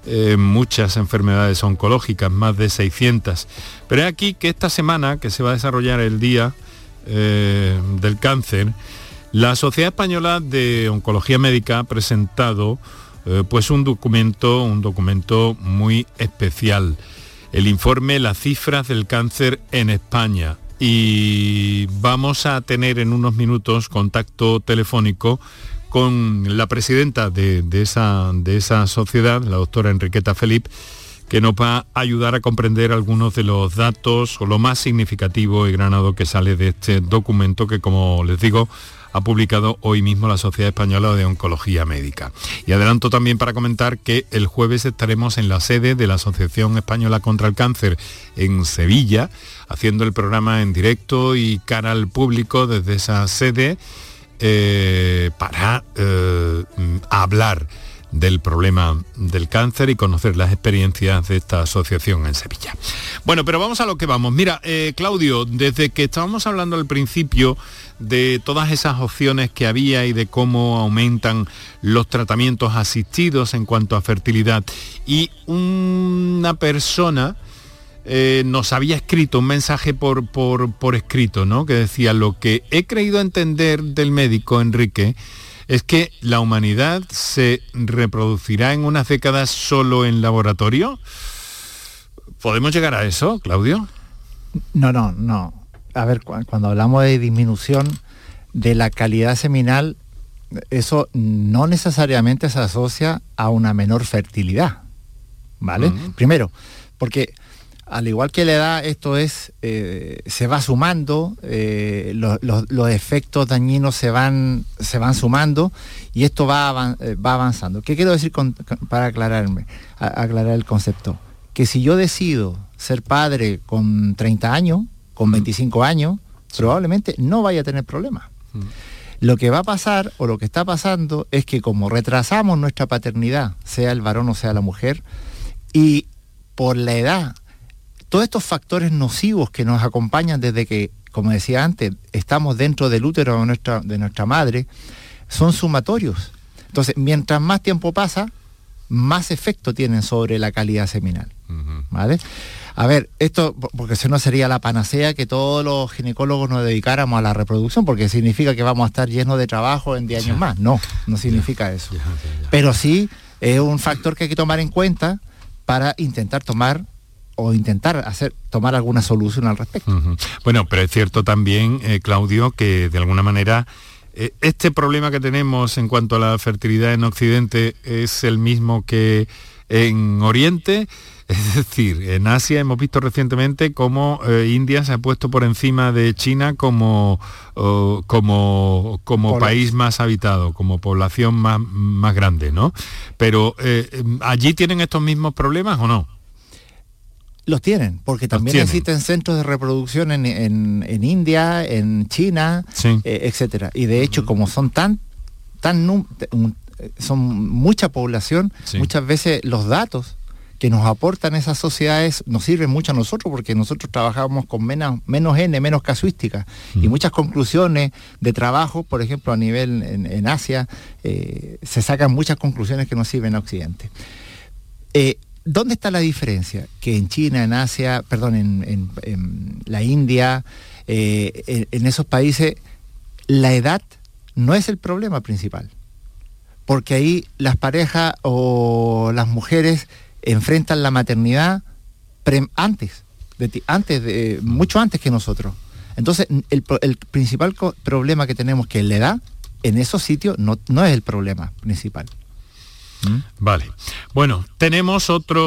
Speaker 2: eh, muchas enfermedades oncológicas, más de 600. Pero es aquí que esta semana, que se va a desarrollar el Día del Cáncer, la Sociedad Española de Oncología Médica ha presentado eh, pues un documento, un documento muy especial. El informe Las cifras del cáncer en España. Y vamos a tener en unos minutos contacto telefónico con la presidenta de, esa, de esa sociedad, la doctora Enriqueta Felipe, que nos va a ayudar a comprender algunos de los datos o lo más significativo y granado que sale de este documento que, como les digo, ha publicado hoy mismo la Sociedad Española de Oncología Médica. Y adelanto también para comentar que el jueves estaremos en la sede de la Asociación Española contra el Cáncer en Sevilla, haciendo el programa en directo y cara al público desde esa sede eh, para eh, hablar del problema del cáncer y conocer las experiencias de esta asociación en Sevilla. Bueno, pero vamos a lo que vamos. Mira, eh, Claudio, desde que estábamos hablando al principio de todas esas opciones que había y de cómo aumentan los tratamientos asistidos en cuanto a fertilidad, y una persona eh, nos había escrito un mensaje por, por, por escrito, ¿no? Que decía, lo que he creído entender del médico Enrique, es que la humanidad se reproducirá en unas décadas solo en laboratorio. ¿Podemos llegar a eso, Claudio?
Speaker 5: No, no, no. A ver, cuando hablamos de disminución de la calidad seminal, eso no necesariamente se asocia a una menor fertilidad. ¿Vale? Primero, porque al igual que la edad, esto es, eh, se va sumando, eh, los efectos dañinos se van, se van sumando y esto va, eh, va avanzando. ¿Qué quiero decir para aclararme, aclarar el concepto? Que si yo decido ser padre con 30 años, con 25 años, probablemente no vaya a tener problemas. Lo que va a pasar o lo que está pasando es que como retrasamos nuestra paternidad, sea el varón o sea la mujer, y por la edad todos estos factores nocivos que nos acompañan desde que, como decía antes, estamos dentro del útero de nuestra, de nuestra madre, son sumatorios. Entonces, mientras más tiempo pasa, más efecto tienen sobre la calidad seminal. ¿Vale? A ver, esto, porque si no sería la panacea que todos los ginecólogos nos dedicáramos a la reproducción, porque significa que vamos a estar llenos de trabajo en 10 años más. No, no significa eso. Pero sí es un factor que hay que tomar en cuenta para intentar tomar o intentar hacer tomar alguna solución al respecto.
Speaker 2: Bueno, pero es cierto también, eh, Claudio, que de alguna manera eh, este problema que tenemos en cuanto a la fertilidad en Occidente es el mismo que en Oriente. (laughs) Es decir, en Asia hemos visto recientemente cómo eh, India se ha puesto por encima de China como, como, como país más habitado, como población más, más grande, ¿no? Pero allí tienen estos mismos problemas o no?
Speaker 5: Los tienen, porque también existen centros de reproducción en, India, en China, eh, etcétera. Y de hecho, como son tan, tan son mucha población, muchas veces los datos que nos aportan esas sociedades nos sirven mucho a nosotros porque nosotros trabajamos con menos, menos N, menos casuística. Y muchas conclusiones de trabajo, por ejemplo, a nivel en, Asia, eh, se sacan muchas conclusiones que nos sirven a Occidente. Eh, ¿Dónde está la diferencia? Que en China, en Asia, perdón, en, la India, eh, en, esos países, la edad no es el problema principal. Porque ahí las parejas o las mujeres enfrentan la maternidad antes, de, antes de, mucho antes que nosotros. Entonces, el, principal problema que tenemos que la edad en esos sitios no, no es el problema principal.
Speaker 2: ¿Mm? Vale. Bueno, tenemos otro,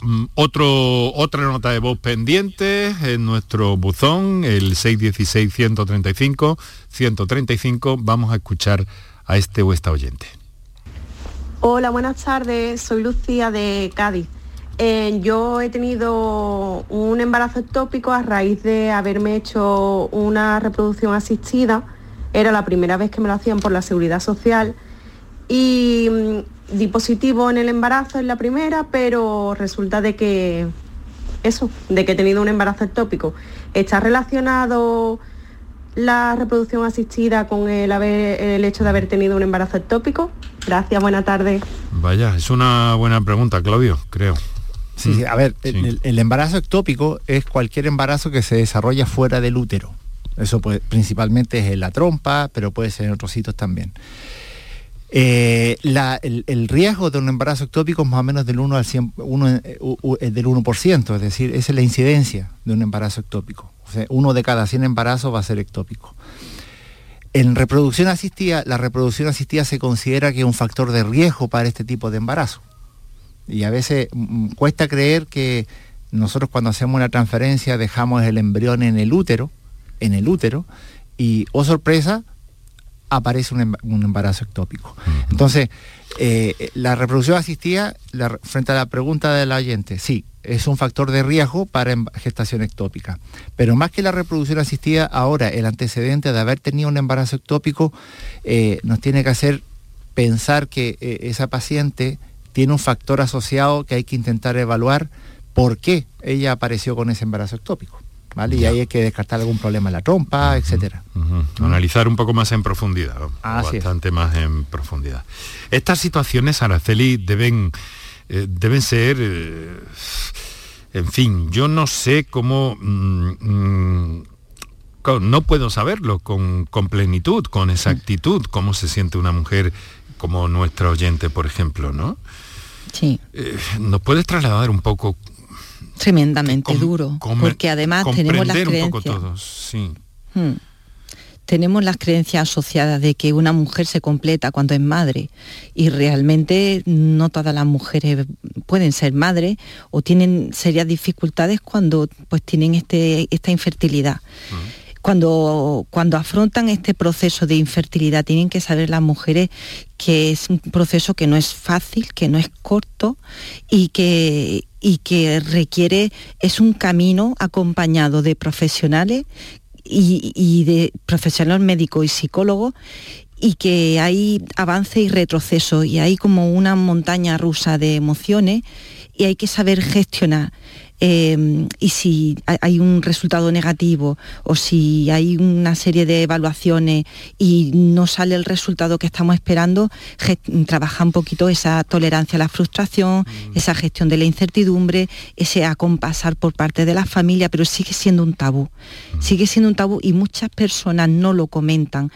Speaker 2: mm, otro, otra nota de voz pendiente en nuestro buzón, el 616-135-135. Vamos a escuchar a este o esta oyente.
Speaker 11: Hola, buenas tardes. Soy Lucía de Cádiz. Eh, yo he tenido un embarazo ectópico a raíz de haberme hecho una reproducción asistida. Era la primera vez que me lo hacían por la seguridad social y mm, di positivo en el embarazo en la primera, pero resulta de que eso, de que he tenido un embarazo ectópico. ¿Está relacionado la reproducción asistida con el, haber, el hecho de haber tenido un embarazo ectópico? Gracias, buena tarde.
Speaker 2: Vaya, es una buena pregunta, Claudio, creo.
Speaker 5: Sí, a ver, El, el, embarazo ectópico es cualquier embarazo que se desarrolla fuera del útero. Eso principalmente es en la trompa, pero puede ser en otros sitios también. Eh, el, riesgo de un embarazo ectópico es más o menos del 1 al 100, eh, del 1%, es decir, esa es la incidencia de un embarazo ectópico. O sea, uno de cada 100 embarazos va a ser ectópico. En reproducción asistida, la reproducción asistida se considera que es un factor de riesgo para este tipo de embarazo. Y a veces mm, cuesta creer que nosotros cuando hacemos una transferencia dejamos el embrión en el útero, en el útero, y, oh sorpresa, aparece un, embarazo ectópico. Entonces, eh, la reproducción asistida, frente a la pregunta de la oyente, sí, es un factor de riesgo para gestación ectópica. Pero más que la reproducción asistida, ahora el antecedente de haber tenido un embarazo ectópico eh, nos tiene que hacer pensar que eh, esa paciente tiene un factor asociado que hay que intentar evaluar por qué ella apareció con ese embarazo ectópico. ¿Vale? Y ahí hay que descartar algún problema en la trompa, etcétera.
Speaker 2: Analizar un poco más en profundidad, bastante más en profundidad. Estas situaciones, Araceli, deben, eh, deben ser, eh, en fin, yo no sé cómo, mm, mm, no puedo saberlo con, con, plenitud, con exactitud, cómo se siente una mujer como nuestra oyente, por ejemplo, ¿no?
Speaker 6: Sí.
Speaker 2: Eh, ¿Nos puedes trasladar un poco
Speaker 6: tremendamente duro, porque además tenemos las creencias. Hmm. Tenemos las creencias asociadas de que una mujer se completa cuando es madre y realmente no todas las mujeres pueden ser madres o tienen serias dificultades cuando pues tienen este, esta infertilidad. Hmm cuando, cuando afrontan este proceso de infertilidad tienen que saber las mujeres que es un proceso que no es fácil, que no es corto y que, y que requiere, es un camino acompañado de profesionales y, de profesionales médicos y psicólogos y que hay avance y retroceso y hay como una montaña rusa de emociones y hay que saber gestionar Em, y si hay un resultado negativo o si hay una serie de evaluaciones y no sale el resultado que estamos esperando, trabaja un poquito esa tolerancia a la frustración, mm. esa gestión de la incertidumbre, ese acompasar por parte de la familia, pero sigue siendo un tabú. Mm. Sigue siendo un tabú y muchas personas no lo comentan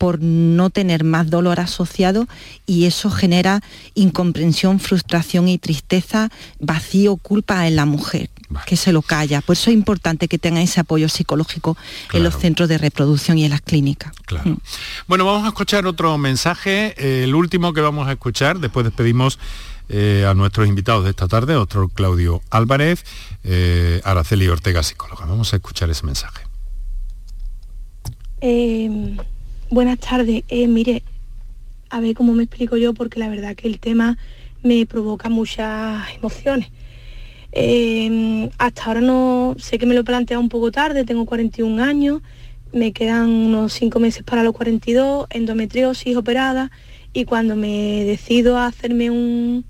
Speaker 6: por no tener más dolor asociado y eso genera incomprensión, frustración y tristeza, vacío, culpa en la mujer, que se lo calla. Por eso es importante que tenga ese apoyo psicológico en los centros de reproducción y en las clínicas.
Speaker 2: Mm. Bueno, vamos a escuchar otro mensaje, el último que vamos a escuchar, después despedimos eh, a nuestros invitados de esta tarde, otro Claudio Álvarez, eh, Araceli Ortega, psicóloga. Vamos a escuchar ese mensaje.
Speaker 12: Buenas tardes. Eh, mire, a ver cómo me explico yo, porque la verdad que el tema me provoca muchas emociones. Em, hasta ahora no sé que me lo he planteado un poco tarde, tengo 41 años, me quedan unos 5 meses para los 42, endometriosis operada y cuando me decido a hacerme un,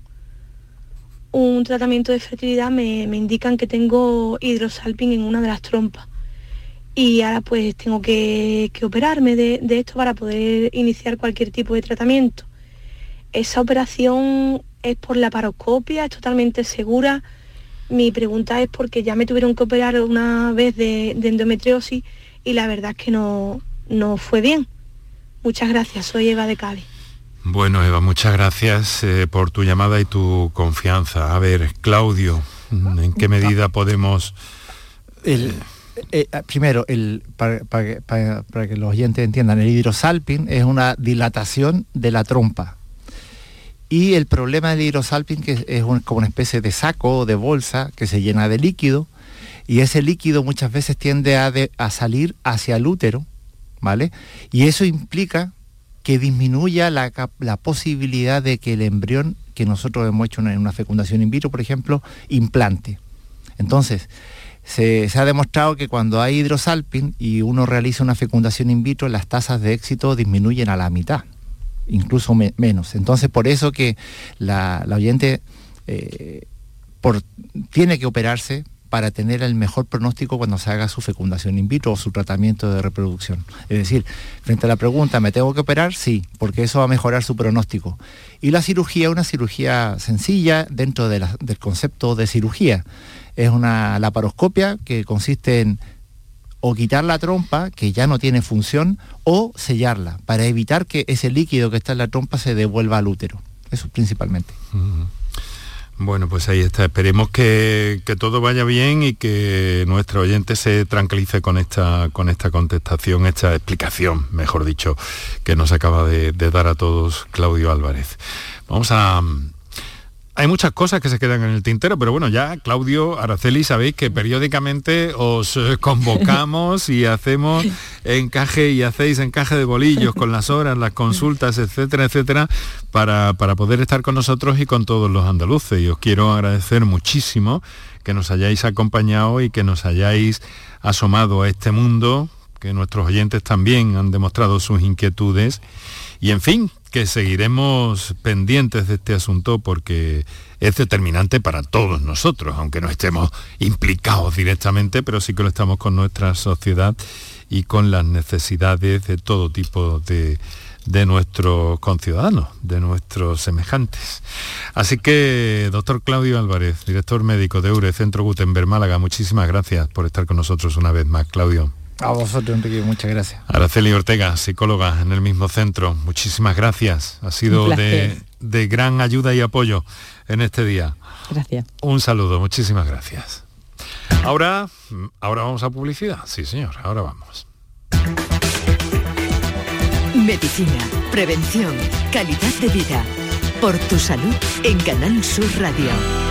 Speaker 12: un tratamiento de fertilidad me, me indican que tengo hidrosalpin en una de las trompas y ahora pues tengo que, operarme de, esto para poder iniciar cualquier tipo de tratamiento. Esa operación es por la paroscopia, es totalmente segura. Mi pregunta es porque ya me tuvieron que operar una vez de, endometriosis y la verdad es que no, no fue bien. Muchas gracias, soy Eva de Cádiz.
Speaker 2: Bueno, Eva, muchas gracias eh, por tu llamada y tu confianza. A ver, Claudio, ¿en qué medida podemos...
Speaker 5: El eh, eh, primero, para, que los oyentes entiendan, el hidrosalpin es una dilatación de la trompa. Y el problema del hidrosalpin que es como una especie de saco o de bolsa que se llena de líquido y ese líquido muchas veces tiende a, salir hacia el útero, ¿vale? Y eso implica que disminuya la, posibilidad de que el embrión que nosotros hemos hecho en una fecundación in vitro, por ejemplo, implante. Entonces, se, ha demostrado que cuando hay hidrosalpin y uno realiza una fecundación in vitro, las tasas de éxito disminuyen a la mitad, incluso menos. Entonces, por eso que la, oyente eh, tiene que operarse para tener el mejor pronóstico cuando se haga su fecundación in vitro o su tratamiento de reproducción. Es decir, frente a la pregunta, ¿me tengo que operar? Sí, porque eso va a mejorar su pronóstico. Y la cirugía es una cirugía sencilla dentro del concepto de cirugía es una laparoscopia que consiste en o quitar la trompa, que ya no tiene función, o sellarla, para evitar que ese líquido que está en la trompa se devuelva al útero. Eso principalmente.
Speaker 2: Bueno, pues ahí está. Esperemos que, todo vaya bien y que nuestro oyente se tranquilice con esta, con esta contestación, esta explicación, mejor dicho, que nos acaba de dar a todos Claudio Álvarez. Vamos a, hay muchas cosas que se quedan en el tintero, pero bueno, ya Claudio, Araceli, sabéis que periódicamente os eh, (laughs) convocamos y hacemos encaje y hacéis encaje de bolillos con las horas, las consultas, etcétera, etcétera, para, para poder estar con nosotros y con todos los andaluces. Y os quiero agradecer muchísimo que nos hayáis acompañado y que nos hayáis asomado a este mundo, que nuestros oyentes también han demostrado sus inquietudes. Y en fin, que seguiremos pendientes de este asunto porque es determinante para todos nosotros, aunque no estemos implicados directamente, pero sí que lo estamos con nuestra sociedad y con las necesidades de todo tipo de, de nuestros conciudadanos, de nuestros semejantes. Así que, doctor Claudio Álvarez, director médico de EURE, Centro Gutenberg Málaga, muchísimas gracias por estar con nosotros una vez más, Claudio.
Speaker 5: A vosotros, Enrique, muchas gracias.
Speaker 2: Araceli Ortega, psicóloga en el mismo centro, muchísimas gracias. Ha sido de, de, gran ayuda y apoyo en este día.
Speaker 6: Gracias.
Speaker 2: Un saludo, muchísimas gracias. Ahora, ahora vamos a publicidad. Sí, señor, ahora vamos.
Speaker 3: Medicina, prevención, calidad de vida. Por tu salud en Canal Sur Radio.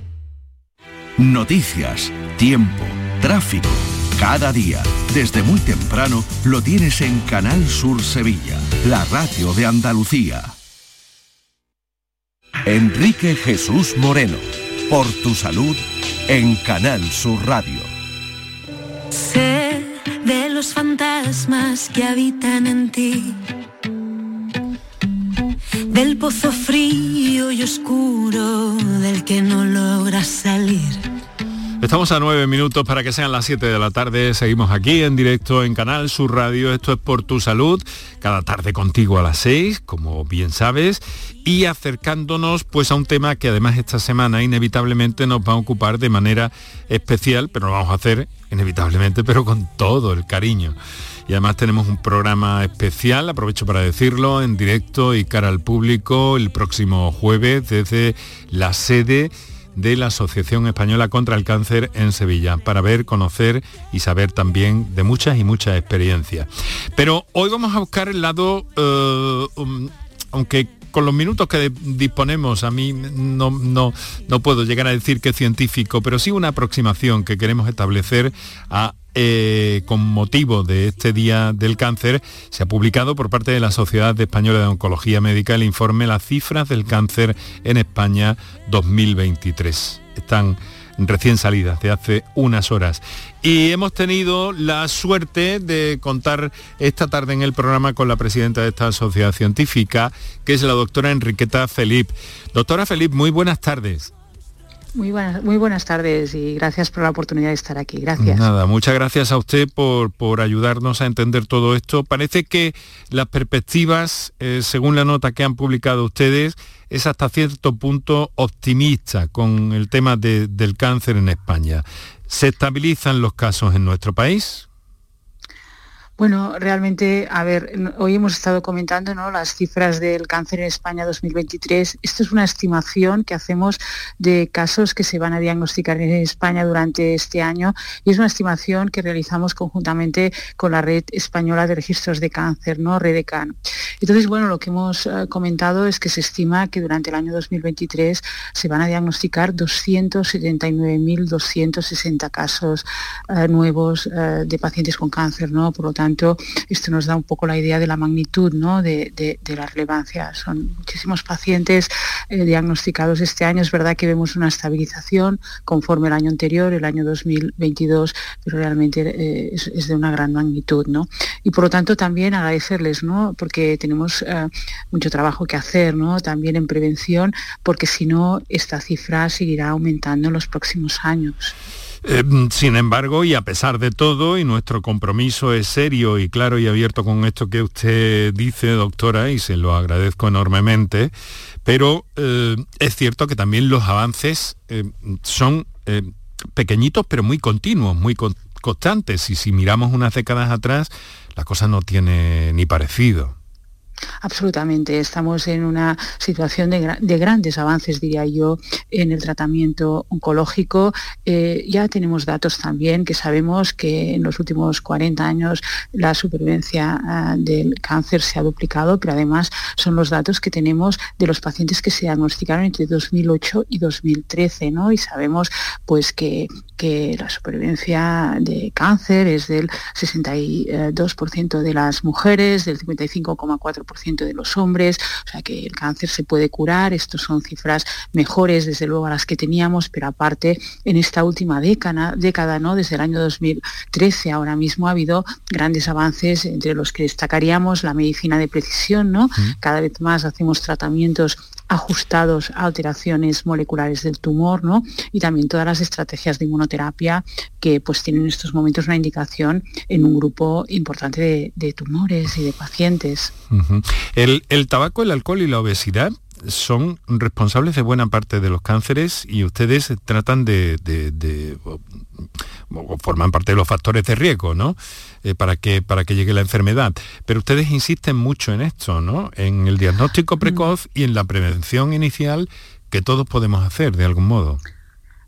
Speaker 4: Noticias, tiempo, tráfico. Cada día, desde muy temprano, lo tienes en Canal Sur Sevilla, la radio de Andalucía. Enrique Jesús Moreno, por tu salud, en Canal Sur Radio.
Speaker 13: Sé de los fantasmas que habitan en ti, del pozo frío y oscuro del que no logras salir.
Speaker 2: Estamos a nueve minutos para que sean las 7 de la tarde. Seguimos aquí en directo en Canal Sur Radio. Esto es por tu salud. Cada tarde contigo a las 6, como bien sabes. Y acercándonos pues a un tema que además esta semana inevitablemente nos va a ocupar de manera especial, pero lo vamos a hacer inevitablemente, pero con todo el cariño. Y además tenemos un programa especial, aprovecho para decirlo, en directo y cara al público el próximo jueves desde la sede de la Asociación Española contra el Cáncer en Sevilla, para ver, conocer y saber también de muchas y muchas experiencias. Pero hoy vamos a buscar el lado, eh, um, aunque con los minutos que disponemos, a mí no, no, no puedo llegar a decir que es científico, pero sí una aproximación que queremos establecer a eh, con motivo de este Día del Cáncer, se ha publicado por parte de la Sociedad Española de Oncología Médica el informe Las cifras del cáncer en España 2023. Están recién salidas de hace unas horas. Y hemos tenido la suerte de contar esta tarde en el programa con la presidenta de esta sociedad científica, que es la doctora Enriqueta Felip. Doctora Felip, muy buenas tardes.
Speaker 14: Muy buenas, muy buenas tardes y gracias por la oportunidad de estar aquí. Gracias.
Speaker 2: Nada, muchas gracias a usted por, por ayudarnos a entender todo esto. Parece que las perspectivas, eh, según la nota que han publicado ustedes, es hasta cierto punto optimista con el tema de, del cáncer en España. ¿Se estabilizan los casos en nuestro país?
Speaker 14: Bueno, realmente, a ver, hoy hemos estado comentando ¿no? las cifras del cáncer en España 2023. Esto es una estimación que hacemos de casos que se van a diagnosticar en España durante este año y es una estimación que realizamos conjuntamente con la Red Española de Registros de Cáncer, ¿no? REDECAN. Entonces, bueno, lo que hemos eh, comentado es que se estima que durante el año 2023 se van a diagnosticar 279.260 casos eh, nuevos eh, de pacientes con cáncer, ¿no? Por lo tanto, esto nos da un poco la idea de la magnitud de, la relevancia. Son muchísimos pacientes eh, diagnosticados este año. Es verdad que vemos una estabilización conforme el año anterior, el año 2022, pero realmente eh, es, de una gran magnitud. ¿no? Y por lo tanto también agradecerles, ¿no? porque tenemos eh, mucho trabajo que hacer ¿no? también en prevención, porque si no, esta cifra seguirá aumentando en los próximos años.
Speaker 2: Eh, sin embargo, y a pesar de todo, y nuestro compromiso es serio y claro y abierto con esto que usted dice, doctora, y se lo agradezco enormemente, pero eh, es cierto que también los avances eh, son pequeñitos, pero muy continuos, muy constantes, y si miramos unas décadas atrás, la cosa no tiene ni parecido.
Speaker 14: Absolutamente, estamos en una situación de, grandes avances, diría yo, en el tratamiento oncológico. Eh, ya tenemos datos también que sabemos que en los últimos 40 años la supervivencia ah, del cáncer se ha duplicado, pero además son los datos que tenemos de los pacientes que se diagnosticaron entre 2008 y 2013, ¿no? Y sabemos pues que, que la supervivencia de cáncer es del 62% de las mujeres, del 55,4% de los hombres, o sea que el cáncer se puede curar, estos son cifras mejores desde luego a las que teníamos, pero aparte en esta última década, década ¿no? desde el año 2013 ahora mismo ha habido grandes avances entre los que destacaríamos la medicina de precisión, ¿no? Cada vez más hacemos tratamientos ajustados a alteraciones moleculares del tumor, ¿no? Y también todas las estrategias de inmunoterapia que pues tienen en estos momentos una indicación en un grupo importante de, tumores y de pacientes.
Speaker 2: el, tabaco, el alcohol y la obesidad son responsables de buena parte de los cánceres y ustedes tratan de, o forman parte de los factores de riesgo, ¿no? Eh, para, que, para que llegue la enfermedad. Pero ustedes insisten mucho en esto, ¿no? En el diagnóstico precoz y en la prevención inicial que todos podemos hacer de algún modo.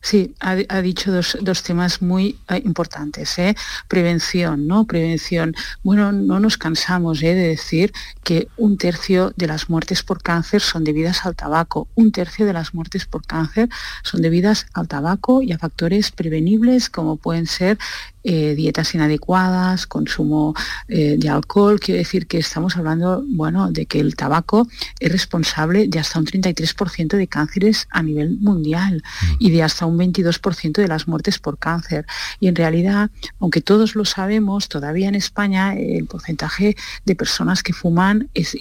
Speaker 14: Sí, ha, dicho dos, temas muy eh, importantes. ¿eh? Prevención, ¿no? Prevención. Bueno, no nos cansamos ¿eh? de decir que un tercio de las muertes por cáncer son debidas al tabaco. Un tercio de las muertes por cáncer son debidas al tabaco y a factores prevenibles como pueden ser eh, dietas inadecuadas, consumo eh, de alcohol. Quiero decir que estamos hablando, bueno, de que el tabaco es responsable de hasta un 33% de cánceres a nivel mundial y de hasta un 22% de las muertes por cáncer. Y en realidad, aunque todos lo sabemos, todavía en España el porcentaje de personas que fuman es,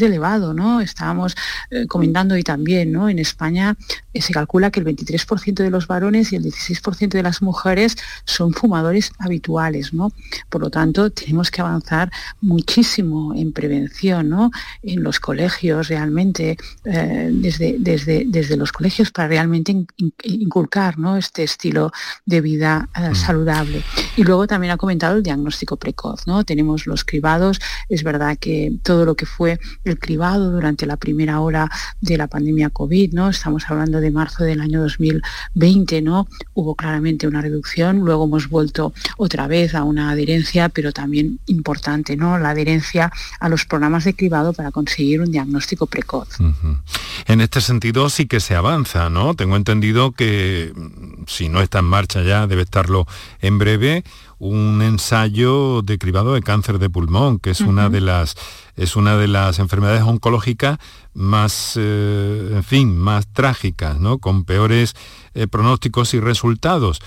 Speaker 14: elevado, ¿no? Estábamos eh, comentando y también, ¿no? En España se calcula que el 23% de los varones y el 16% de las mujeres son fumadores habituales, ¿no? Por lo tanto, tenemos que avanzar muchísimo en prevención, ¿no? En los colegios realmente, eh, desde, desde, desde los colegios para realmente inculcar ¿no? este estilo de vida eh, mm. saludable. Y luego también ha comentado el diagnóstico precoz, ¿no? Tenemos los cribados, es verdad que todo lo que fue el cribado durante la primera hora de la pandemia COVID, ¿no? Estamos hablando de marzo del año 2020, ¿no? Hubo claramente una reducción, luego hemos vuelto otra vez a una adherencia, pero también importante, ¿no? La adherencia a los programas de cribado para conseguir un diagnóstico precoz.
Speaker 2: En este sentido sí que se avanza, ¿no? Tengo entendido que mm, si no está en marcha ya, debe estarlo en breve, un ensayo de cribado de cáncer de pulmón, que es una de las es una de las enfermedades oncológicas más, eh, en fin, más trágicas, ¿no? Con peores eh, pronósticos y resultados.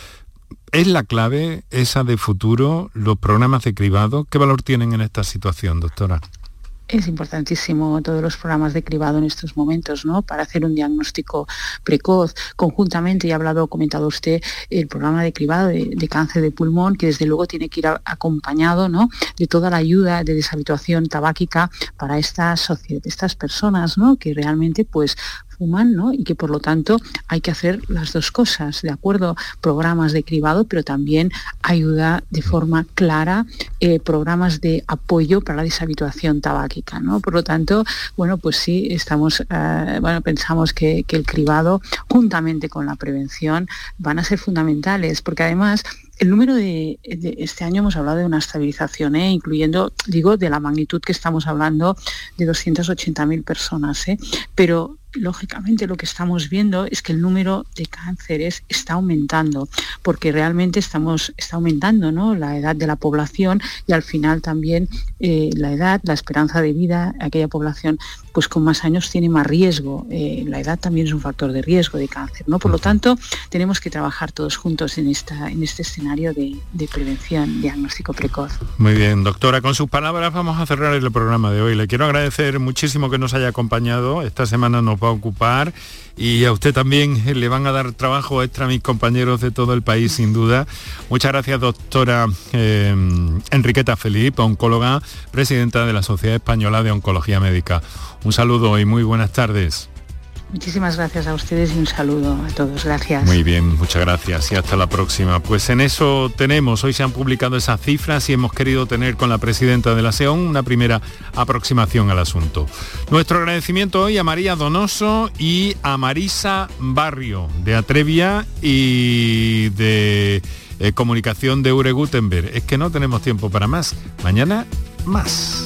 Speaker 2: ¿Es la clave esa de futuro, los programas de cribado? ¿Qué valor tienen en esta situación, doctora?
Speaker 14: Es importantísimo todos los programas de cribado en estos momentos, ¿no? Para hacer un diagnóstico precoz. Conjuntamente, y ha hablado, comentado usted, el programa de cribado de, cáncer de pulmón, que desde luego tiene que ir acompañado, ¿no? De toda la ayuda de deshabituación tabáquica para estas, estas personas, ¿no? Que realmente, pues, fuman, ¿no? Y que por lo tanto hay que hacer las dos cosas, ¿de acuerdo? Programas de cribado, pero también ayuda de forma clara, eh, programas de apoyo para la deshabituación tabáquica, ¿no? Por lo tanto, bueno, pues sí, estamos, eh, bueno, pensamos que, el cribado, juntamente con la prevención, van a ser fundamentales, porque además el número de, este año hemos hablado de una estabilización, ¿eh? incluyendo, digo, de la magnitud que estamos hablando de 280.000 personas, ¿eh? pero lógicamente lo que estamos viendo es que el número de cánceres está aumentando, porque realmente estamos, está aumentando ¿no? la edad de la población y al final también eh, la edad, la esperanza de vida, aquella población pues con más años tiene más riesgo. Eh, la edad también es un factor de riesgo de cáncer. ¿no? Por lo tanto, tenemos que trabajar todos juntos en, esta, en este escenario de, de prevención, diagnóstico precoz.
Speaker 2: Muy bien, doctora, con sus palabras vamos a cerrar el programa de hoy. Le quiero agradecer muchísimo que nos haya acompañado. Esta semana nos va a ocupar y a usted también le van a dar trabajo extra a mis compañeros de todo el país, sin duda. Muchas gracias, doctora eh, Enriqueta Felipe, oncóloga, presidenta de la Sociedad Española de Oncología Médica. Un saludo y muy buenas tardes.
Speaker 14: Muchísimas gracias a ustedes y un saludo a todos. Gracias.
Speaker 2: Muy bien, muchas gracias y hasta la próxima. Pues en eso tenemos, hoy se han publicado esas cifras y hemos querido tener con la presidenta de la SEON una primera aproximación al asunto. Nuestro agradecimiento hoy a María Donoso y a Marisa Barrio de Atrevia y de eh, Comunicación de Ure Gutenberg. Es que no tenemos tiempo para más. Mañana más.